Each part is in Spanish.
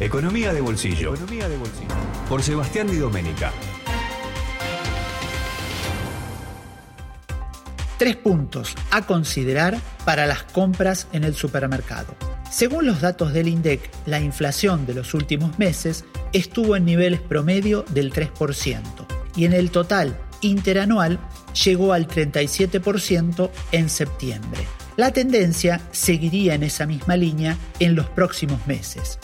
Economía de bolsillo. Economía de bolsillo. Por Sebastián Di Domenica. Tres puntos a considerar para las compras en el supermercado. Según los datos del INDEC, la inflación de los últimos meses estuvo en niveles promedio del 3% y en el total interanual llegó al 37% en septiembre. La tendencia seguiría en esa misma línea en los próximos meses.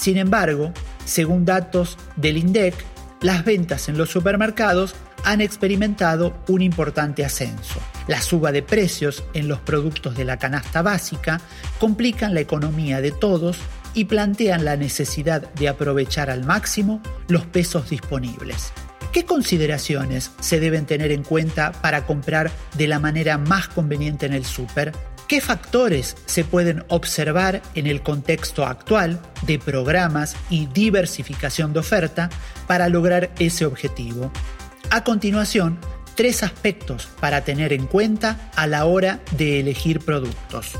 Sin embargo, según datos del INDEC, las ventas en los supermercados han experimentado un importante ascenso. La suba de precios en los productos de la canasta básica complican la economía de todos y plantean la necesidad de aprovechar al máximo los pesos disponibles. ¿Qué consideraciones se deben tener en cuenta para comprar de la manera más conveniente en el súper? ¿Qué factores se pueden observar en el contexto actual de programas y diversificación de oferta para lograr ese objetivo? A continuación, tres aspectos para tener en cuenta a la hora de elegir productos.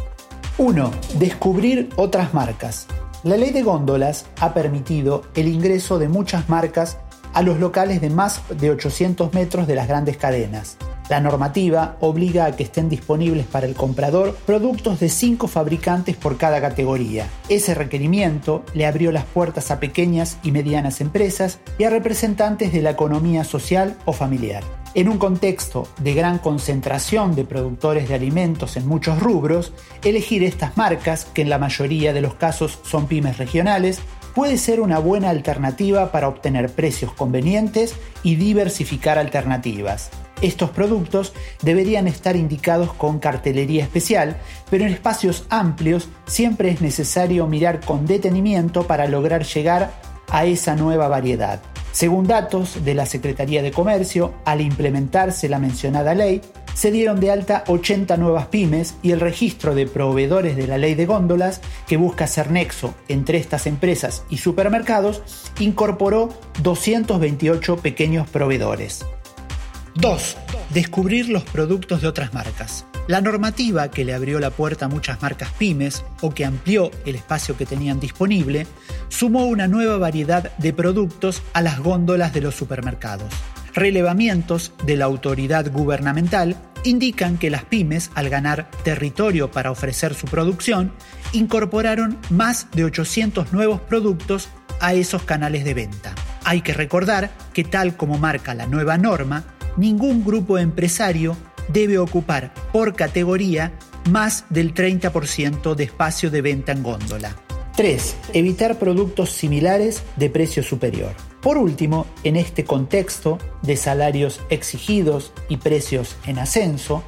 1. Descubrir otras marcas. La ley de góndolas ha permitido el ingreso de muchas marcas a los locales de más de 800 metros de las grandes cadenas. La normativa obliga a que estén disponibles para el comprador productos de 5 fabricantes por cada categoría. Ese requerimiento le abrió las puertas a pequeñas y medianas empresas y a representantes de la economía social o familiar. En un contexto de gran concentración de productores de alimentos en muchos rubros, elegir estas marcas, que en la mayoría de los casos son pymes regionales, puede ser una buena alternativa para obtener precios convenientes y diversificar alternativas. Estos productos deberían estar indicados con cartelería especial, pero en espacios amplios siempre es necesario mirar con detenimiento para lograr llegar a esa nueva variedad. Según datos de la Secretaría de Comercio, al implementarse la mencionada ley, se dieron de alta 80 nuevas pymes y el registro de proveedores de la ley de góndolas, que busca ser nexo entre estas empresas y supermercados, incorporó 228 pequeños proveedores. 2. Descubrir los productos de otras marcas. La normativa que le abrió la puerta a muchas marcas pymes o que amplió el espacio que tenían disponible, sumó una nueva variedad de productos a las góndolas de los supermercados. Relevamientos de la autoridad gubernamental indican que las pymes, al ganar territorio para ofrecer su producción, incorporaron más de 800 nuevos productos a esos canales de venta. Hay que recordar que tal como marca la nueva norma, ningún grupo empresario debe ocupar por categoría más del 30% de espacio de venta en góndola. 3. Evitar productos similares de precio superior. Por último, en este contexto de salarios exigidos y precios en ascenso,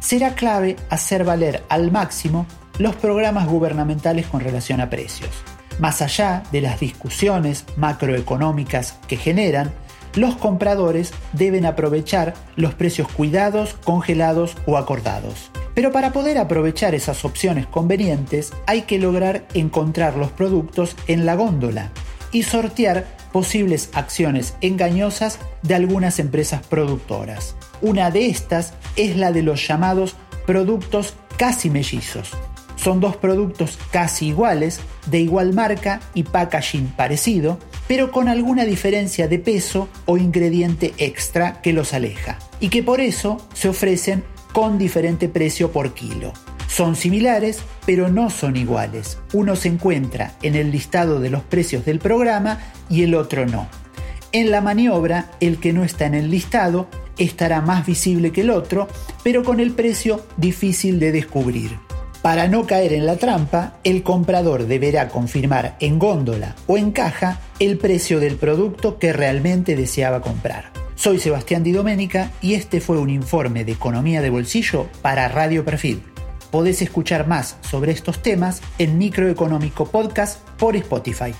será clave hacer valer al máximo los programas gubernamentales con relación a precios. Más allá de las discusiones macroeconómicas que generan, los compradores deben aprovechar los precios cuidados, congelados o acordados. Pero para poder aprovechar esas opciones convenientes hay que lograr encontrar los productos en la góndola y sortear posibles acciones engañosas de algunas empresas productoras. Una de estas es la de los llamados productos casi mellizos. Son dos productos casi iguales, de igual marca y packaging parecido, pero con alguna diferencia de peso o ingrediente extra que los aleja, y que por eso se ofrecen con diferente precio por kilo. Son similares, pero no son iguales. Uno se encuentra en el listado de los precios del programa y el otro no. En la maniobra, el que no está en el listado estará más visible que el otro, pero con el precio difícil de descubrir. Para no caer en la trampa, el comprador deberá confirmar en góndola o en caja el precio del producto que realmente deseaba comprar. Soy Sebastián Di Domenica y este fue un informe de economía de bolsillo para Radio Perfil. Podés escuchar más sobre estos temas en Microeconómico Podcast por Spotify.